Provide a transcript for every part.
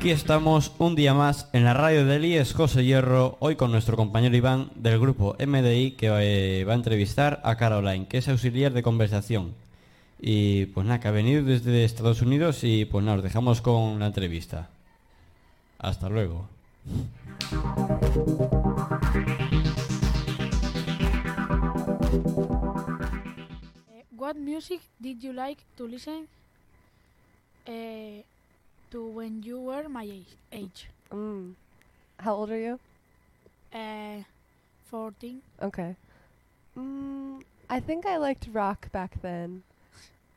Aquí estamos un día más en la radio del IES José Hierro, hoy con nuestro compañero Iván del grupo MDI que eh, va a entrevistar a Caroline, que es auxiliar de conversación. Y pues nada, que ha venido desde Estados Unidos y pues nada, os dejamos con la entrevista. Hasta luego. Uh, what music did you like to listen uh, to when you were my age? age? Mm. How old are you? Uh, 14. Okay. Mm, I think I liked rock back then,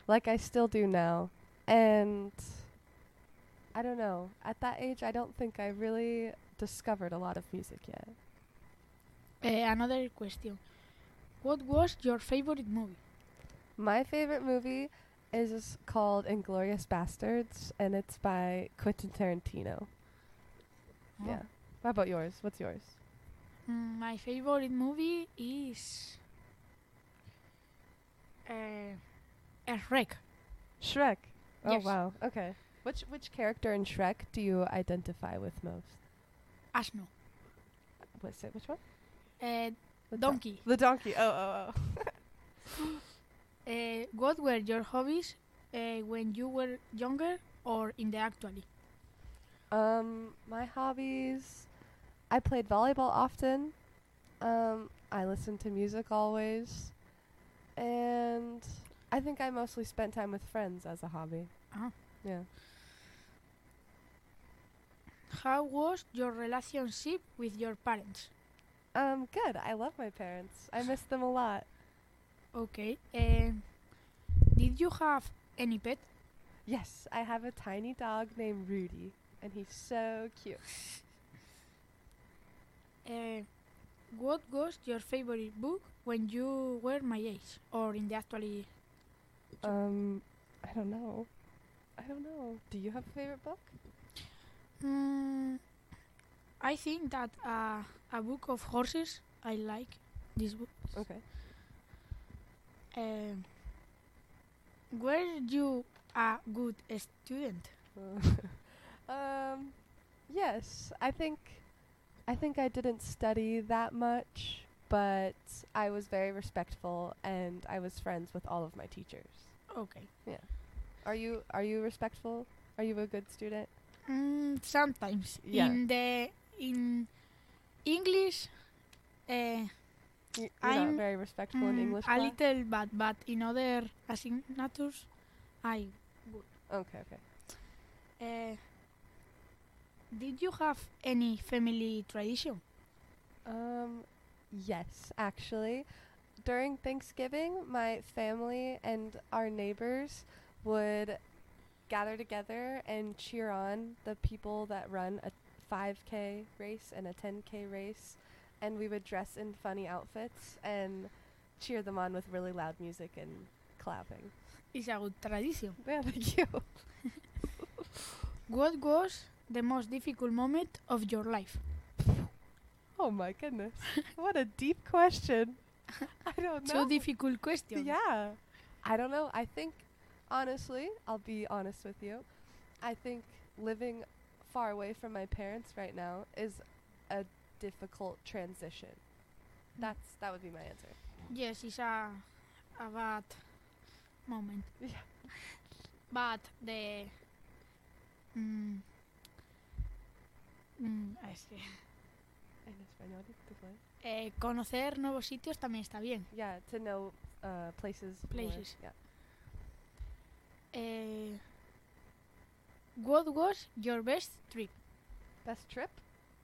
like I still do now. And I don't know. At that age, I don't think I really discovered a lot of music yet. Uh, another question. What was your favorite movie? My favorite movie is called Inglourious Basterds, and it's by Quentin Tarantino. Oh. Yeah. How about yours? What's yours? Mm, my favorite movie is uh, Shrek. Shrek. Oh Yes. wow. Okay. Which which character in Shrek do you identify with most? Asno. What's it? Which one? Uh, The don- donkey. The donkey. Oh oh oh. Uh, what were your hobbies uh, when you were younger or in the actually? Um, my hobbies. I played volleyball often. Um, I listened to music always, and I think I mostly spent time with friends as a hobby. Uh-huh. Yeah. How was your relationship with your parents? Um, good. I love my parents. I miss them a lot. Okay. Uh, did you have any pet? Yes, I have a tiny dog named Rudy, and he's so cute. Uh, what was your favorite book when you were my age or in the actually? Um, I don't know. I don't know. Do you have a favorite book? Mm, I think that uh, a book of horses. I like this book. Okay. Uh, were you a good student? um, yes, I think I think I didn't study that much, but I was very respectful and I was friends with all of my teachers. Okay. Yeah. Are you are you respectful? Are you a good student? Mm, sometimes Yeah. in the in English, uh, You're I'm, not very respectful in mm, English a class? little bad, but in other assignatures, I Okay, okay. Uh, did you have any family tradition? Um, yes, actually. During Thanksgiving, my family and our neighbors would gather together and cheer on the people that run a 5K race and a 10K race. And we would dress in funny outfits and cheer them on with really loud music and clapping. It's a good tradition. Yeah, thank you. What was the most difficult moment of your life? Oh my goodness. what a deep question. I don't know. Two difficult question. Yeah. I don't know. I think, honestly, I'll be honest with you. I think living far away from my parents right now is a difficult transition. That's that would be my answer. Yes, it's a, a bad moment. Yeah. But the. Mm, mm, es que, En español, ¿tú puedes? eh, conocer nuevos sitios también está bien. Yeah, to know uh, places. more. Places. Yeah. Eh, what was your best trip? Best trip?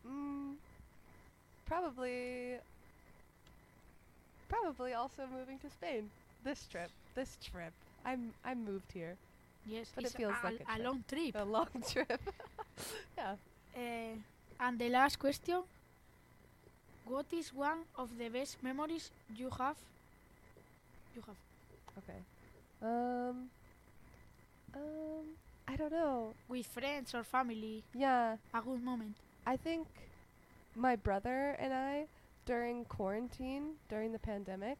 Mm, probably. Probably also moving to Spain. This trip. This trip. I'm I'm moved here. Yes, But it feels a, like a trip. long trip. A long trip. yeah. Eh, and the last question: What is one of the best memories you have? You have. Okay. Um. Um. I don't know. with friends or family, Yeah, a good moment. I think my brother and I, during quarantine, during the pandemic,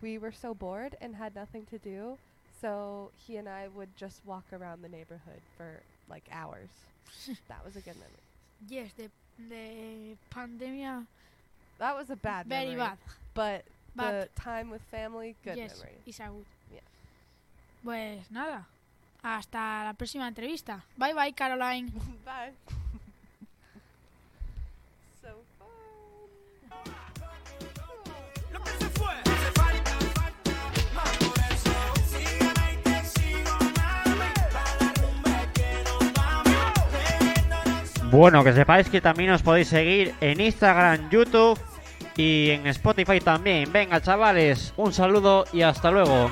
we were so bored and had nothing to do. So he and I would just walk around the neighborhood for like hours. that was a good memory. Yes, the the pandemia That was a bad very memory. bad. But, But the time with family, good yes, memory. it's a good. Yeah. Pues nada. Hasta la próxima entrevista. Bye bye, Caroline. Bye. Bueno, que sepáis que también os podéis seguir en Instagram, YouTube y en Spotify también. Venga, chavales, un saludo y hasta luego.